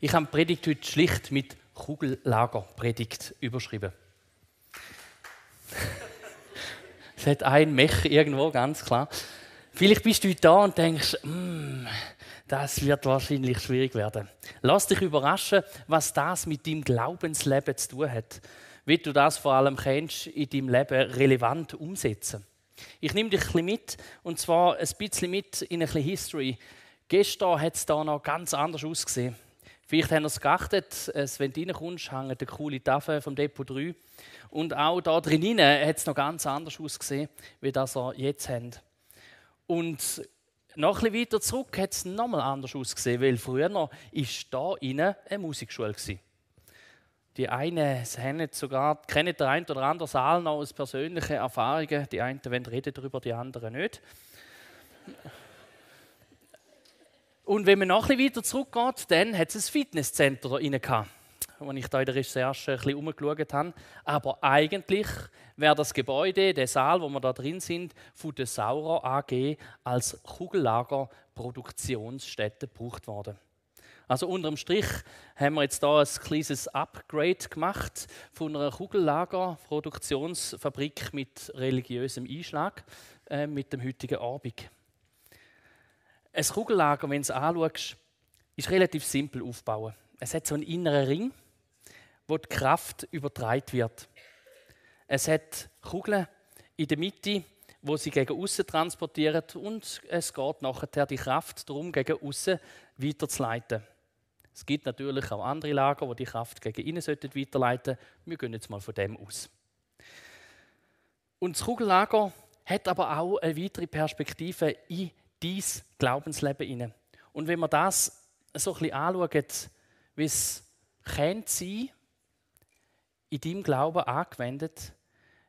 Ich habe die Predigt heute schlicht mit Kugellagerpredigt überschrieben. es hat ein Mech irgendwo, ganz klar. Vielleicht bist du heute da und denkst, mm, das wird wahrscheinlich schwierig werden. Lass dich überraschen, was das mit deinem Glaubensleben zu tun hat. Wie du das vor allem kennst, in deinem Leben relevant umsetzen. Ich nehme dich ein bisschen mit, und zwar ein bisschen mit in ein bisschen History. Gestern hat es da noch ganz anders ausgesehen. Vielleicht haben wir es geachtet, wenn du reinkommst, hängt eine coole Tafel vom Depot 3. Und auch da drinnen hat es noch ganz anders ausgesehen, wie das wir jetzt haben. Und noch ein bisschen weiter zurück hat es nochmal anders ausgesehen, weil früher war innen eine Musikschule. Gewesen. Die einen haben sogar, kennen den einen oder anderen Saal noch aus persönlichen Erfahrungen. Die einen wollen reden darüber, die anderen nicht. Und wenn man noch ein bisschen weiter zurückgeht, dann hat es ein Fitnesscenter da rein gehabt, wo ich da in der Recherche ein bisschen habe. Aber eigentlich wäre das Gebäude, der Saal, wo wir da drin sind, von der Saurer AG als Kugellager Produktionsstätte gebraucht worden. Also unterm Strich haben wir jetzt da ein kleines Upgrade gemacht von einer Kugellager-Produktionsfabrik mit religiösem Einschlag äh, mit dem heutigen Abend. Ein Kugellager, wenn du es anschaust, ist relativ simpel aufbauen. Es hat so einen inneren Ring, wo die Kraft übertragen wird. Es hat Kugeln in der Mitte, wo sie gegen außen transportieren und es geht nachher die Kraft darum, gegen außen weiterzuleiten. Es gibt natürlich auch andere Lager, wo die Kraft gegen innen weiterleiten sollten. Wir gehen jetzt mal von dem aus. Und das Kugellager hat aber auch eine weitere Perspektive in dein Glaubensleben hinein. Und wenn man das so ein bisschen anschaut, wie es könnte sein, in deinem Glauben angewendet,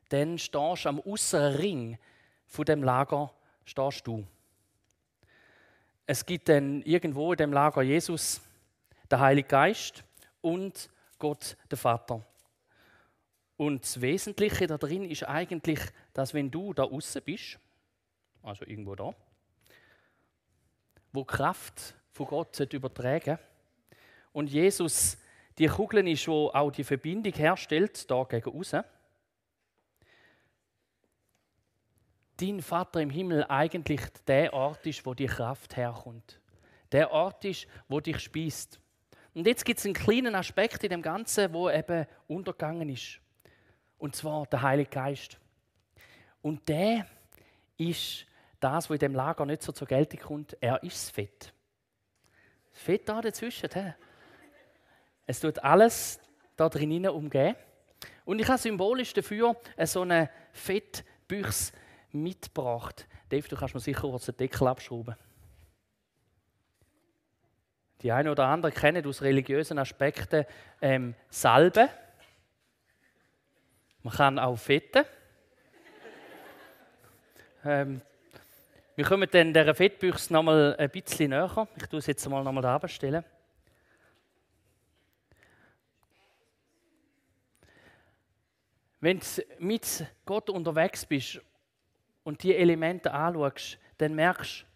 dann stehst du am äußeren Ring von dem Lager stehst du. Es gibt dann irgendwo in dem Lager Jesus, der Heilige Geist und Gott, der Vater. Und das Wesentliche da drin ist eigentlich, dass wenn du da außen bist, also irgendwo da, wo Kraft von Gott übertragen und Jesus die Kugel ist, wo auch die Verbindung herstellt, da gegen außen. Dein Vater im Himmel eigentlich der Ort ist, wo die Kraft herkommt. Der Ort ist, wo dich speist. Und jetzt gibt es einen kleinen Aspekt in dem Ganzen, wo eben untergegangen ist. Und zwar der Heilige Geist. Und der ist das, was in dem Lager nicht so zur Geltung kommt, er ist das Fett. Das Fett da dazwischen. He? Es tut alles da drinnen umgehen. Und ich habe symbolisch dafür so eine Fettbüchse mitgebracht. Dave, du kannst mir sicher kurz den Deckel abschrauben. Die einen oder anderen kennen aus religiösen Aspekten ähm, Salbe. Man kann auch fetten. ähm, wir kommen dann dieser Fettbüchse noch mal ein bisschen näher. Ich tue es jetzt mal noch mal da stellen. Wenn du mit Gott unterwegs bist und die Elemente anschaust, dann merkst du,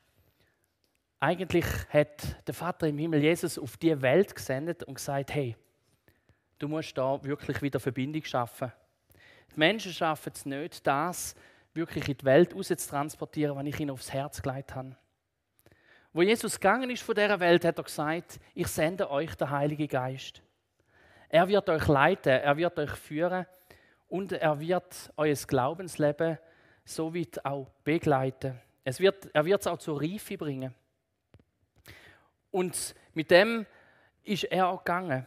eigentlich hat der Vater im Himmel Jesus auf die Welt gesendet und gesagt: Hey, du musst da wirklich wieder Verbindung schaffen. Die Menschen schaffen es nicht, das wirklich in die Welt raus zu transportieren, was ich ihnen aufs Herz gelegt habe. Wo Jesus gegangen ist von dieser Welt, hat er gesagt, ich sende euch den Heiligen Geist. Er wird euch leiten, er wird euch führen und er wird euer Glaubensleben so weit auch begleiten. Es wird, er wird es auch zur Reife bringen. Und mit dem ist er auch gegangen.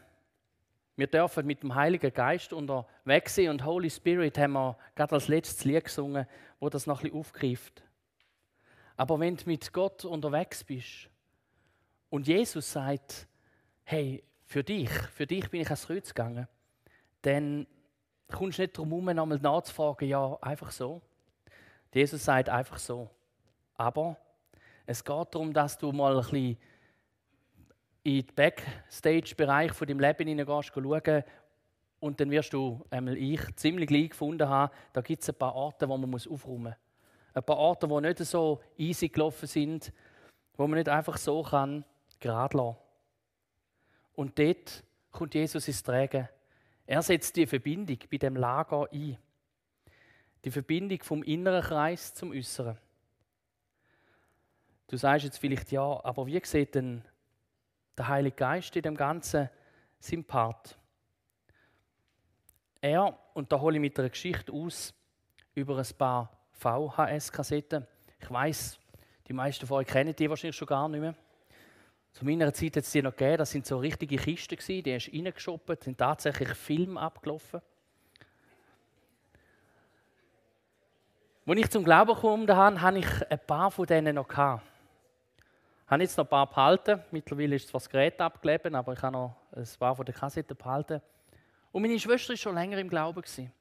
Wir dürfen mit dem Heiligen Geist unterwegs sein und Holy Spirit haben wir gerade als letztes Lied gesungen, wo das noch ein bisschen aufgreift. Aber wenn du mit Gott unterwegs bist und Jesus sagt, hey, für dich, für dich bin ich ans Kreuz gegangen, dann kommst du nicht darum herum, nochmal nachzufragen, ja, einfach so. Jesus sagt einfach so. Aber es geht darum, dass du mal ein bisschen in den Backstage-Bereich von deinem Leben hineingehst, schauen und dann wirst du, einmal ich, ziemlich gleich gefunden haben, da gibt es ein paar Orte, wo man aufräumen muss. Ein paar Orte, die nicht so easy gelaufen sind, wo man nicht einfach so kann, gerade lassen. Und dort kommt Jesus ins Tragen. Er setzt die Verbindung bei dem Lager ein. Die Verbindung vom inneren Kreis zum äußeren. Du sagst jetzt vielleicht ja, aber wie sieht denn der Heilige Geist in dem Ganzen sein Part? Er, und da hole ich mit einer Geschichte aus, über ein paar VHS-Kassetten. Ich weiß, die meisten von euch kennen die wahrscheinlich schon gar nicht mehr. Zu meiner Zeit hat es die noch gegeben, das sind so richtige Kisten, gewesen, die hast du reingeschoppt, sind tatsächlich Filme abgelaufen. Als ich zum Glauben gekommen habe, habe ich ein paar von denen noch gehabt. Ich habe jetzt noch ein paar behalten. Mittlerweile ist zwar das Gerät abgelebt, aber ich habe noch ein paar von den Kassetten behalten. Und meine Schwester war schon länger im Glauben. Gewesen.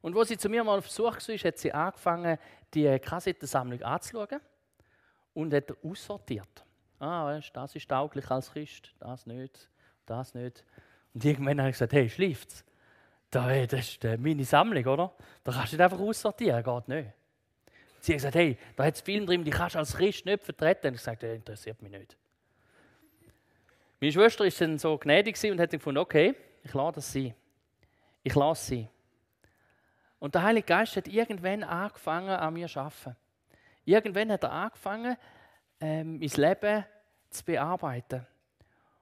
Und wo sie zu mir mal auf Besuch war, hat sie angefangen, die Kassettensammlung anzuschauen und hat aussortiert. Ah, weißt, das ist tauglich als Christ, das nicht, das nicht. Und irgendwann habe ich gesagt, hey, schläft's? Das ist meine Sammlung, oder? Da kannst du nicht einfach aussortieren, geht nicht. Sie hat gesagt, hey, da hat es Film drin, die kannst du als Christ nicht vertreten. Und ich sagte, das interessiert mich nicht. Meine Schwester war dann so gnädig und hat gefunden, okay, ich lasse das sein. Ich lasse sie. Und der Heilige Geist hat irgendwann angefangen, an mir zu arbeiten. Irgendwann hat er angefangen, ähm, mein Leben zu bearbeiten.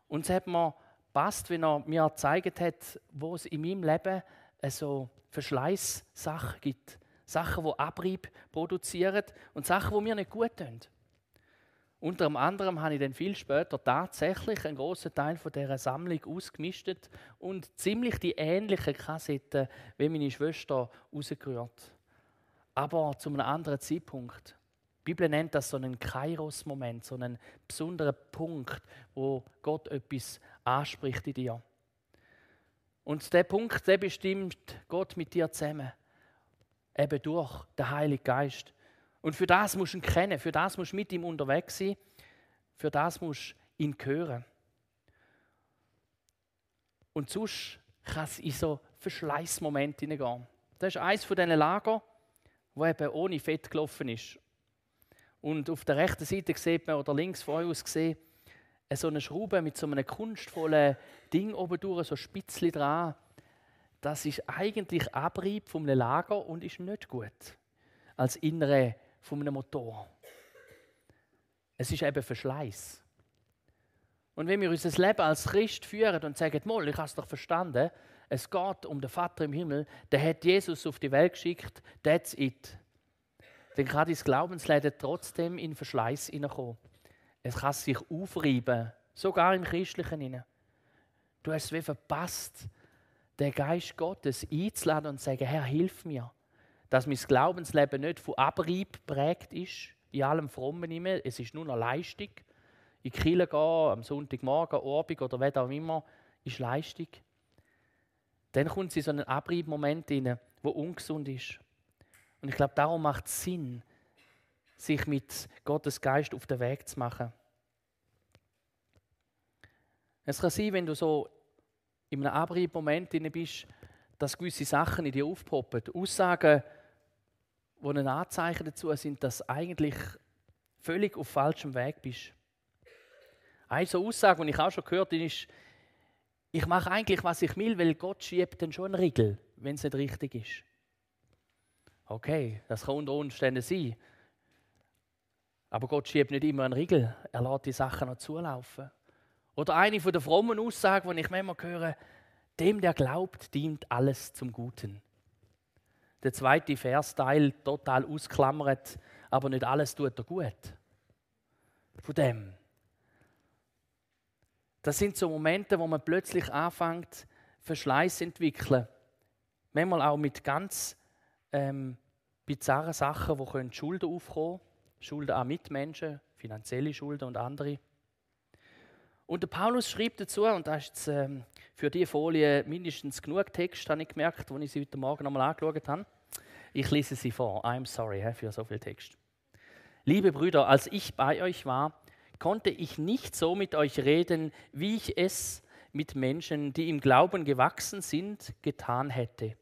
Und es hat mir passt, wenn er mir gezeigt hat, wo es in meinem Leben so Verschleißsachen gibt. Sachen, die Abrieb produzieren und Sachen, die mir nicht gut tun. Unter anderem habe ich dann viel später tatsächlich einen großen Teil von dieser Sammlung ausgemistet und ziemlich die ähnlichen Kassetten wie meine Schwester rausgerührt. Aber zu einem anderen Zeitpunkt. Die Bibel nennt das so einen Kairos-Moment, so einen besonderen Punkt, wo Gott etwas anspricht in dir. Und der Punkt, der bestimmt Gott mit dir zusammen. Eben durch den Heiligen Geist. Und für das musst du ihn kennen, für das musst du mit ihm unterwegs sein, für das musst du ihn hören. Und sonst kann es in so Verschleißmomente hineingehen. Das ist eines von diesen Lager, wo eben ohne Fett gelaufen ist. Und auf der rechten Seite sieht man, oder links von euch aus gesehen, so eine Schraube mit so einem kunstvollen Ding oben durch, so Spitzli dran. Das ist eigentlich Abrieb von einem Lager und ist nicht gut als Innere von einem Motor. Es ist eben Verschleiß. Und wenn wir unser Leben als Christ führen und sagen, Moll, ich habe es doch verstanden, es geht um den Vater im Himmel, der hat Jesus auf die Welt geschickt, that's it dann kann dein Glaubensleben trotzdem in Verschleiß hineinkommen. Es kann sich aufreiben, sogar im Christlichen hinein. Du hast es wie verpasst, den Geist Gottes einzuladen und zu sagen, Herr, hilf mir, dass mein Glaubensleben nicht von Abrieb prägt ist, in allem Frommen immer. Es ist nur eine Leistung. In die gehen, am Sonntagmorgen, Abend oder was auch immer, ist Leistung. Dann kommt sie in so einen Abriebmoment hinein, wo ungesund ist. Und ich glaube, darum macht es Sinn, sich mit Gottes Geist auf den Weg zu machen. Es kann sein, wenn du so in einem Abriebmoment bist, dass gewisse Sachen in dir aufpoppen. Aussagen, die ein Anzeichen dazu sind, dass du eigentlich völlig auf falschem Weg bist. Eine so Aussage, die ich auch schon gehört habe, ist, ich mache eigentlich, was ich will, weil Gott schiebt dann schon einen Riegel, wenn es nicht richtig ist. Okay, das kann unter Umständen sein. Aber Gott schiebt nicht immer einen Riegel. Er lässt die Sachen noch zulaufen. Oder eine von der frommen Aussagen, die ich manchmal höre, dem, der glaubt, dient alles zum Guten. Der zweite Versteil total ausklammert, aber nicht alles tut er gut. Von dem. Das sind so Momente, wo man plötzlich anfängt, Verschleiß entwickeln. Manchmal auch mit ganz ähm, bizarre Sachen, wo können Schulden aufkommen Schulden an Mitmenschen, finanzielle Schulden und andere. Und der Paulus schreibt dazu, und das ist jetzt, ähm, für diese Folie mindestens genug Text, habe ich gemerkt, als ich sie heute Morgen nochmal angeschaut habe. Ich lese sie vor. I'm sorry für so viel Text. Liebe Brüder, als ich bei euch war, konnte ich nicht so mit euch reden, wie ich es mit Menschen, die im Glauben gewachsen sind, getan hätte.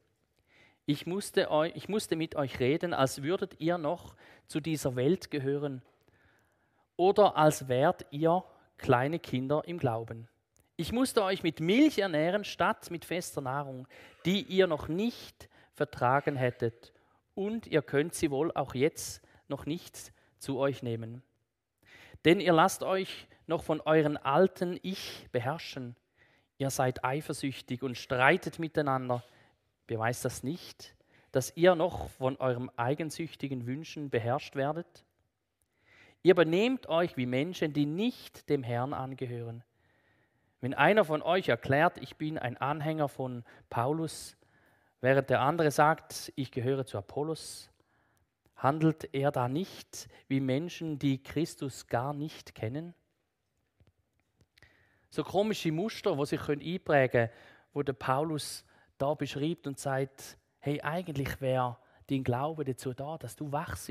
Ich musste, euch, ich musste mit euch reden, als würdet ihr noch zu dieser Welt gehören oder als wärt ihr kleine Kinder im Glauben. Ich musste euch mit Milch ernähren statt mit fester Nahrung, die ihr noch nicht vertragen hättet. Und ihr könnt sie wohl auch jetzt noch nicht zu euch nehmen. Denn ihr lasst euch noch von euren alten Ich beherrschen. Ihr seid eifersüchtig und streitet miteinander. Beweist das nicht, dass ihr noch von eurem eigensüchtigen Wünschen beherrscht werdet? Ihr benehmt euch wie Menschen, die nicht dem Herrn angehören. Wenn einer von euch erklärt, ich bin ein Anhänger von Paulus, während der andere sagt, ich gehöre zu Apollos, handelt er da nicht wie Menschen, die Christus gar nicht kennen? So komische Muster, wo sich einprägen können, wo der Paulus da beschreibt und sagt, hey, eigentlich wäre dein Glaube dazu da, dass du wachst,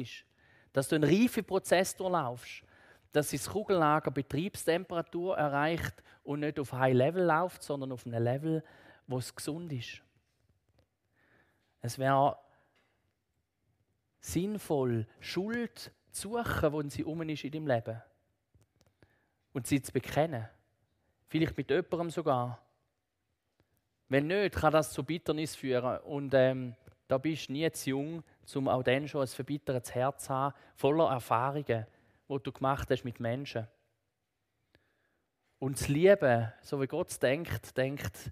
dass du einen reifen Prozess durchlaufst, dass das Kugellager Betriebstemperatur erreicht und nicht auf High Level läuft, sondern auf einem Level, wo es gesund ist. Es wäre sinnvoll, Schuld zu suchen, wo sie um ist in deinem Leben. Und sie zu bekennen. Vielleicht mit jemandem sogar. Wenn nicht, kann das zu Bitternis führen. Und ähm, da bist du nie zu jung, um auch dann schon ein verbittertes Herz zu haben, voller Erfahrungen, die du gemacht hast mit Menschen. Und das Lieben, so wie Gott es denkt, denkt,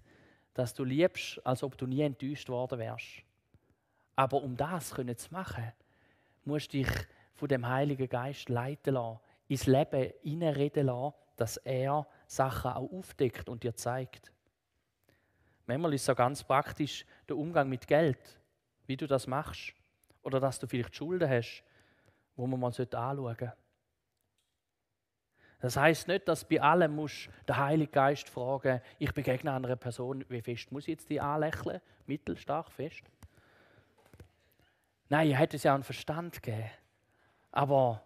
dass du liebst, als ob du nie enttäuscht worden wärst. Aber um das zu machen, musst du dich von dem Heiligen Geist leiten lassen, ins Leben hineinreden lassen, dass er Sachen auch aufdeckt und dir zeigt. Manchmal ist auch ganz praktisch der Umgang mit Geld, wie du das machst. Oder dass du vielleicht Schulden hast, wo man mal anschauen sollte. Das heißt nicht, dass bei allem muss der Heilige Geist fragen, ich begegne einer Person, wie fest muss ich jetzt die anlächeln? Mittelstark, fest? Nein, er hätte es ja einen Verstand gegeben. Aber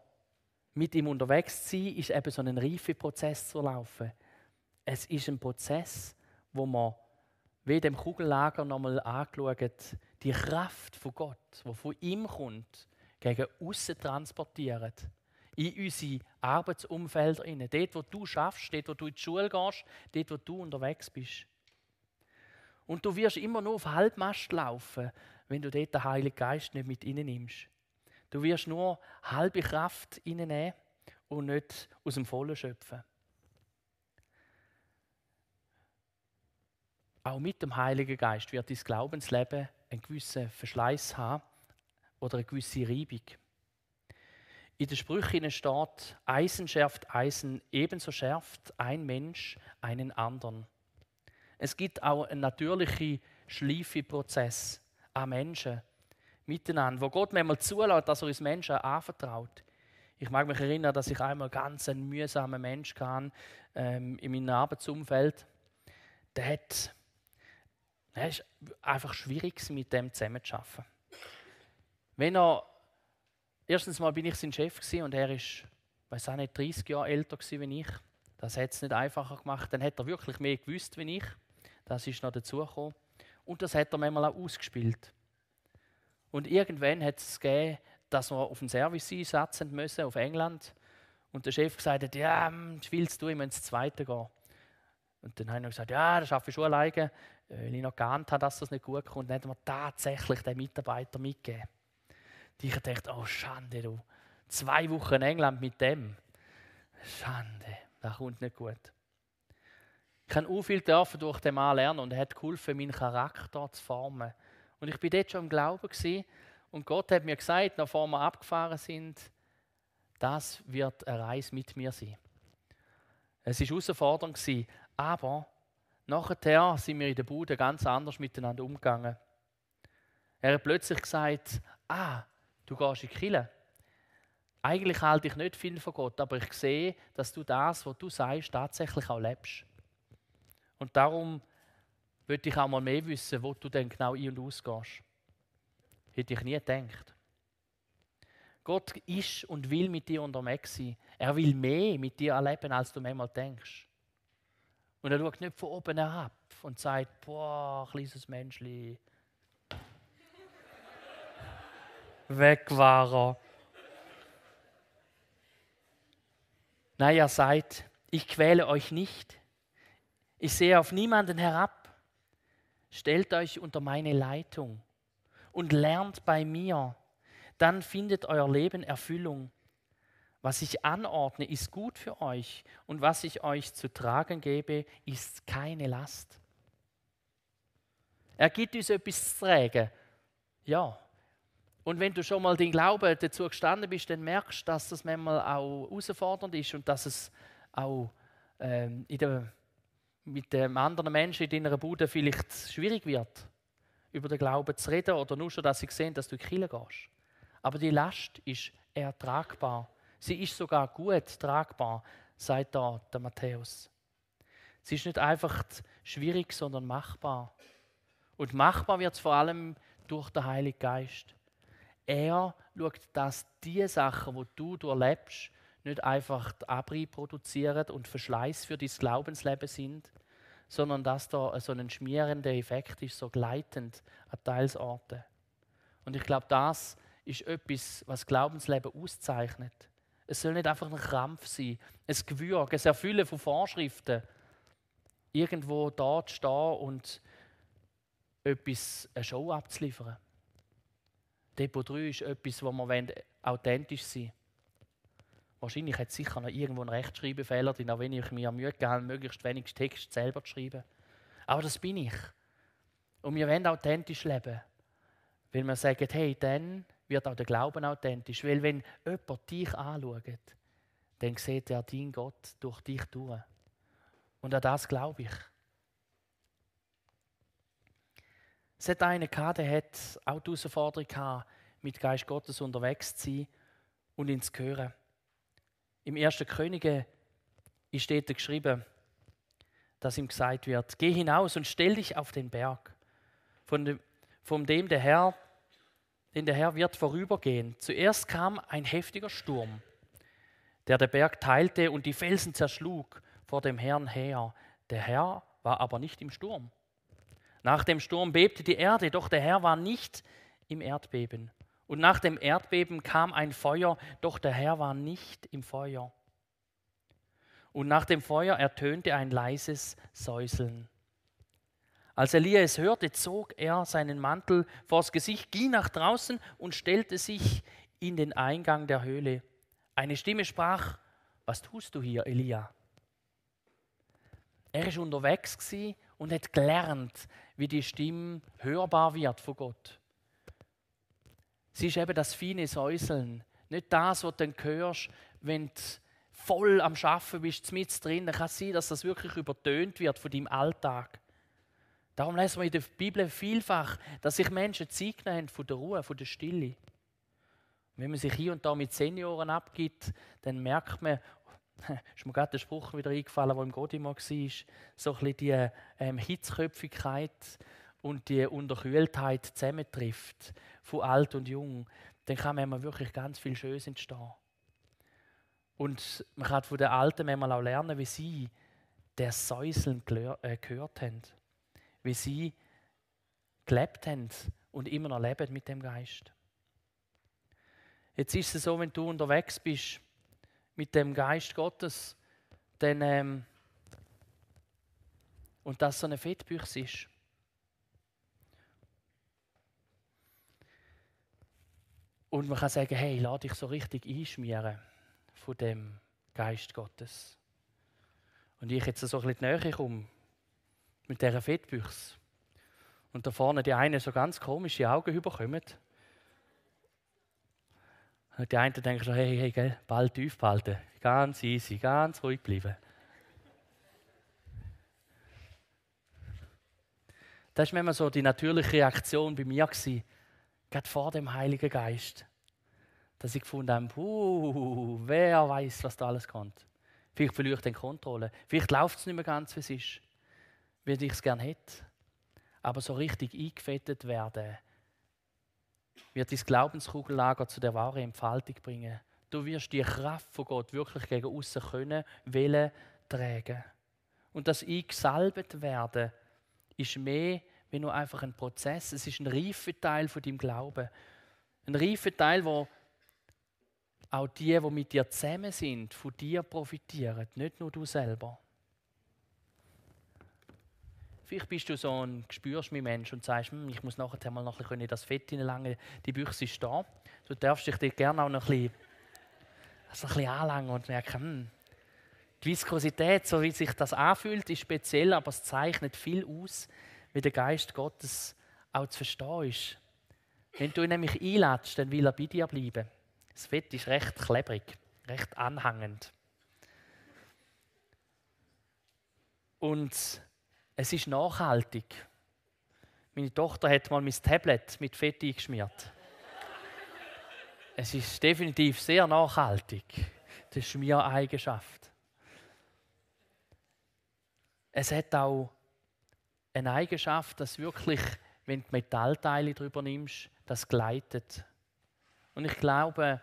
mit ihm unterwegs zu sein, ist eben so ein reifer Prozess zu laufen. Es ist ein Prozess, wo man wie dem Kugellager nochmal angeschaut, die Kraft von Gott, die von ihm kommt, gegen außen transportiert in unsere Arbeitsumfelder rein. Dort, wo du schaffst, dort, wo du in die Schule gehst, dort, wo du unterwegs bist. Und du wirst immer nur auf Halbmast laufen, wenn du dort den Heiligen Geist nicht mit nimmst. Du wirst nur halbe Kraft nehmen und nicht aus dem Vollen schöpfen. Auch mit dem Heiligen Geist wird dein Glaubensleben einen gewissen Verschleiß haben oder eine gewisse Reibung. In den Sprüchen steht, Eisen schärft Eisen, ebenso schärft ein Mensch einen anderen. Es gibt auch einen natürlichen Schleifeprozess an Menschen miteinander, wo Gott manchmal zulässt, dass er uns Menschen anvertraut. Ich mag mich erinnern, dass ich einmal ganz ein mühsamer Mensch kann ähm, in meinem Arbeitsumfeld. Der hat, der ist einfach schwierig, mit dem zusammenzuarbeiten. Wenn er Erstens mal bin ich sein Chef und er ist, weiß auch nicht, 30 Jahre älter wie ich. Das hat es nicht einfacher gemacht. Dann hat er wirklich mehr gewusst wie ich. Das ist noch dazugekommen. Und das hat er manchmal auch ausgespielt. Und irgendwann hat es gegeben, dass wir auf den Service einsetzen müssen, auf England. Und der Chef gesagt hat, ja, willst du, ich muss ins Zweite gehen. Und dann habe ich gesagt, ja, das schaffe ich schon alleine, weil ich noch geahnt habe, dass das nicht gut kommt. Dann hat er tatsächlich den Mitarbeiter mitgegeben. Die ich dachte, oh Schande, du. Zwei Wochen in England mit dem. Schande, das kommt nicht gut. Ich habe auch viel dürfen durch den Mann lernen und er hat geholfen, meinen Charakter zu formen. Und ich bin dort schon im Glauben gewesen, und Gott hat mir gesagt, bevor wir abgefahren sind, das wird eine Reise mit mir sein. Es war herausfordernd, aber nachher sind wir in der Bude ganz anders miteinander umgegangen. Er hat plötzlich gesagt, ah, Du gehst in Kirche. Eigentlich halte ich nicht viel von Gott, aber ich sehe, dass du das, was du sagst, tatsächlich auch lebst. Und darum würde ich auch mal mehr wissen, wo du denn genau ein- und ausgehst. Hätte ich nie gedacht. Gott ist und will mit dir unterwegs sein. Er will mehr mit dir erleben, als du manchmal denkst. Und er schaut nicht von oben herab und sagt, boah, kleines Menschli, weg war er. Nein, er sagt, ich quäle euch nicht. Ich sehe auf niemanden herab. Stellt euch unter meine Leitung und lernt bei mir. Dann findet euer Leben Erfüllung. Was ich anordne, ist gut für euch und was ich euch zu tragen gebe, ist keine Last. Er gibt uns etwas zu tragen. Ja. Und wenn du schon mal den Glauben dazu gestanden bist, dann merkst du, dass das manchmal auch herausfordernd ist und dass es auch ähm, der, mit dem anderen Menschen in deiner Bude vielleicht schwierig wird, über den Glauben zu reden oder nur schon, dass sie sehen, dass du in die Kirche gehst. Aber die Last ist ertragbar. Sie ist sogar gut tragbar, sagt da der Matthäus. Sie ist nicht einfach schwierig, sondern machbar. Und machbar wird es vor allem durch den Heiligen Geist. Er schaut, dass die Sachen, die du durchlebst, nicht einfach Abri produzieren und Verschleiß für dein Glaubensleben sind, sondern dass da so ein schmierender Effekt ist, so gleitend an Teilsorten. Und ich glaube, das ist etwas, was Glaubensleben auszeichnet. Es soll nicht einfach ein Krampf sein, ein Gewürg, ein Erfüllen von Vorschriften. Irgendwo dort stehen und etwas, eine Show abzuliefern. Depot 3 ist etwas, wo wir authentisch sein wollen. Wahrscheinlich hat es sicher noch irgendwo einen Rechtschreibfehler drin, auch wenn ich mir Mühe gegeben möglichst wenig Text selber zu schreiben. Aber das bin ich. Und wir wollen authentisch leben. Weil wir sagen, hey, dann wird auch der Glauben authentisch. Weil wenn jemand dich anschaut, dann sieht er dein Gott durch dich durch. Und an das glaube ich. Es hat einen gehabt, der hat auch die Herausforderung gehabt, mit Geist Gottes unterwegs zu sein und ihn zu hören. Im ersten Könige steht geschrieben, dass ihm gesagt wird, geh hinaus und stell dich auf den Berg, von dem, von dem der Herr, den der Herr wird vorübergehen. Zuerst kam ein heftiger Sturm, der den Berg teilte und die Felsen zerschlug vor dem Herrn her. Der Herr war aber nicht im Sturm. Nach dem Sturm bebte die Erde, doch der Herr war nicht im Erdbeben. Und nach dem Erdbeben kam ein Feuer, doch der Herr war nicht im Feuer. Und nach dem Feuer ertönte ein leises Säuseln. Als Elia es hörte, zog er seinen Mantel vors Gesicht, ging nach draußen und stellte sich in den Eingang der Höhle. Eine Stimme sprach, was tust du hier, Elia? Er ist unterwegs und hat gelernt, wie die Stimme hörbar wird von Gott. Sie ist eben das feine Säuseln. Nicht das, was du dann hörst, wenn du voll am Schaffen bist, mit drin. Dann kann es sein, dass das wirklich übertönt wird von deinem Alltag. Darum lesen wir in der Bibel vielfach, dass sich Menschen Zeit nehmen von der Ruhe, von der Stille. wenn man sich hier und da mit Senioren abgibt, dann merkt man, ist mir gerade der Spruch wieder eingefallen, der im Godimo war, so ein bisschen die ähm, Hitzköpfigkeit und die Unterkühltheit zusammentrifft, von alt und jung, dann kann man wirklich ganz viel Schönes entstehen. Und man kann von den Alten auch lernen, wie sie das Säuseln äh, gehört haben, wie sie gelebt haben und immer noch leben mit dem Geist. Jetzt ist es so, wenn du unterwegs bist mit dem Geist Gottes, dann, ähm, und das so eine Fettbüchse ist, Und man kann sagen, hey, lass dich so richtig einschmieren von dem Geist Gottes. Und ich jetzt so ein bisschen näher komme mit dieser Fettbüchse und da vorne die eine so ganz komische Augen überkommen. Und die eine denkt so, hey, hey, gell, bald tief behalten. Ganz easy, ganz ruhig bleiben. Das war immer so die natürliche Reaktion bei mir, gewesen, gerade vor dem Heiligen Geist. Dass ich gefunden habe, uh, wer weiß, was da alles kommt. Vielleicht verliere ich die Kontrolle. Vielleicht läuft es nicht mehr ganz, wie es ist, wie ich es gerne hätte. Aber so richtig eingefettet werden, wird dein Glaubenskugellager zu der wahren Entfaltung bringen. Du wirst die Kraft von Gott wirklich gegen außen können, wollen, tragen. Und das eingesalbet werden ist mehr wie nur einfach ein Prozess. Es ist ein reifer Teil von deinem Glauben. Ein reifer Teil, wo auch die, die mit dir zusammen sind, von dir profitieren, nicht nur du selber. Vielleicht bist du so ein spürst mich Mensch und sagst, hm, ich muss nachher mal noch ein bisschen das Fett hineinlangen, die Büchse ist da. Du darfst dich dir gerne auch noch ein bisschen, anlangen und merken, hm, die Viskosität, so wie sich das anfühlt, ist speziell, aber es zeichnet viel aus, wie der Geist Gottes auch zu verstehen ist. Wenn du ihn nämlich einladest, dann will er bei dir bleiben. Das Fett ist recht klebrig, recht anhängend. Und es ist nachhaltig. Meine Tochter hat mal mein Tablet mit Fett eingeschmiert. es ist definitiv sehr nachhaltig, die Schmiereigenschaft. Es hat auch eine Eigenschaft, dass wirklich, wenn du Metallteile drüber nimmst, das gleitet. Und ich glaube,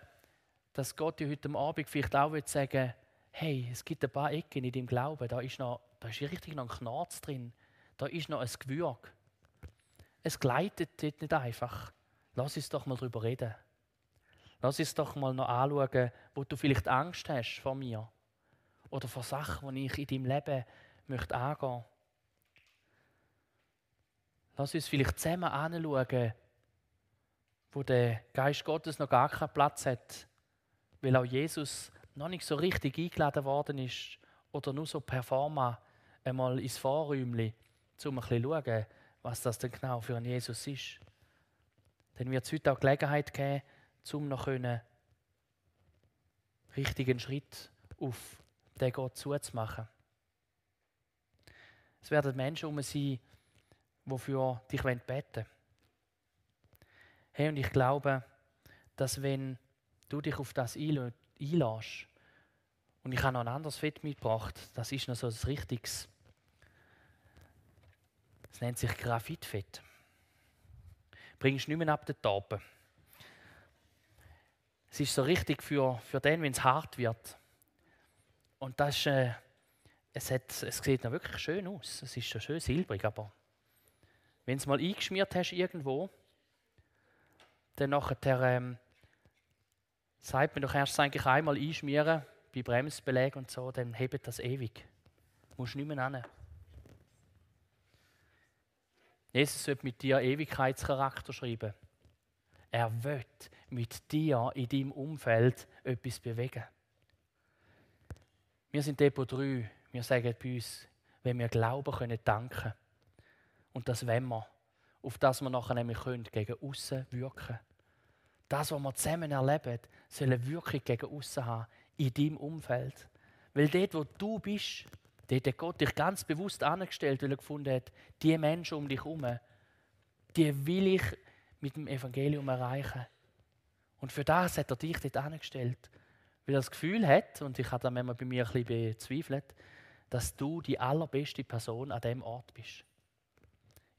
dass Gott dir heute Abend vielleicht auch sagen will, hey, es gibt ein paar Ecken in deinem Glauben, da ist noch da ist richtig noch ein Knarz drin. Da ist noch ein Gewürg. Es gleitet dort nicht einfach. Lass uns doch mal drüber reden. Lass uns doch mal noch anschauen, wo du vielleicht Angst hast vor mir. Oder vor Sachen, die ich in deinem Leben möchte angehen Lass uns vielleicht zusammen anschauen, wo der Geist Gottes noch gar keinen Platz hat, weil auch Jesus noch nicht so richtig eingeladen worden ist oder nur so performa einmal ins Vorräumchen, um ein bisschen zu schauen, was das denn genau für ein Jesus ist. Dann wird es heute auch Gelegenheit geben, um noch einen richtigen Schritt auf den Gott zuzumachen. Es werden Menschen um sein, die für dich beten wollen. Hey, und ich glaube, dass wenn du dich auf das einlässt, und ich habe noch ein anderes Fett mitgebracht, das ist noch so ein richtiges das nennt sich Graphitfett. Bringst nicht mehr ab den Tapen. Es ist so richtig für, für den, wenn es hart wird. Und das ist, äh, es, hat, es sieht noch wirklich schön aus. Es ist so schön silbrig, aber wenn es mal eingeschmiert hast irgendwo, dann nachher ähm, sagt man doch erst eigentlich einmal einschmieren, bei Bremsbeleg und so, dann hebt das ewig. Du musst nicht mehr hin. Jesus wird mit dir Ewigkeitscharakter schreiben. Er wird mit dir in deinem Umfeld etwas bewegen. Wir sind Depot 3. Wir sagen bei uns, wenn wir glauben können, danken. Und das wollen wir. Auf das wir nachher nämlich können, gegen außen wirken. Das, was wir zusammen erleben, soll eine Wirkung gegen außen haben, in deinem Umfeld. Weil dort, wo du bist, Dort hat Gott dich ganz bewusst angestellt, weil er gefunden hat, die Menschen um dich herum, die will ich mit dem Evangelium erreichen. Und für das hat er dich dort angestellt. Weil er das Gefühl hat, und ich habe das manchmal bei mir ein bisschen bezweifelt, dass du die allerbeste Person an diesem Ort bist.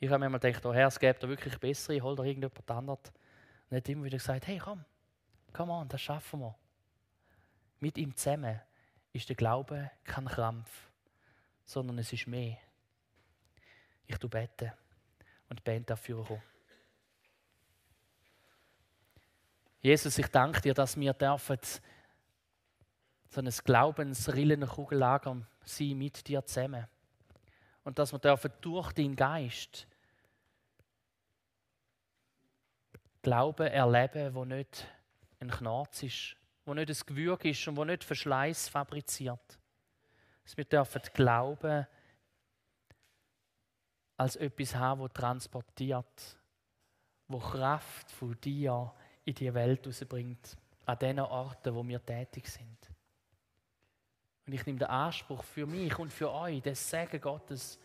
Ich habe manchmal gedacht, oh Herr, es gäbe da wirklich bessere, hol da irgendjemand anderes. Hat immer wieder gesagt, hey komm, komm on, das schaffen wir. Mit ihm zusammen ist der Glaube kein Krampf sondern es ist mehr. Ich bete und Band dafür kommen. Jesus, ich danke dir, dass wir dürfen so ein Glaubensrillenkugellager sein mit dir zusammen. Und dass wir dürfen durch deinen Geist Glauben erleben, wo nicht ein Knarz ist, wo nicht ein Gewürg ist und wo nicht Verschleiß fabriziert dass wir dürfen glauben, als etwas haben, das transportiert, wo Kraft von dir in die Welt rausbringt, an den Orten, wo wir tätig sind. Und ich nehme den Anspruch für mich und für euch, das Segen Gottes,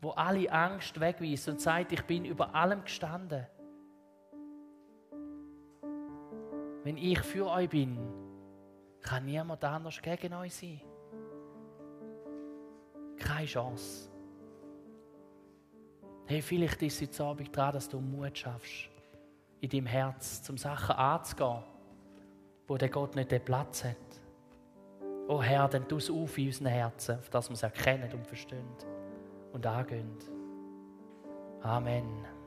wo alle Angst wegweist und sagt, ich bin über allem gestanden. Wenn ich für euch bin, kann niemand anders gegen euch sein keine Chance. Hey, vielleicht ist es jetzt Abend dran, dass du Mut schaffst, in deinem Herz, zum Sachen anzugehen, wo der Gott nicht den Platz hat. Oh Herr, dann tu es auf in unseren Herzen, auf das wir es erkennen und verstehen und angehen. Amen.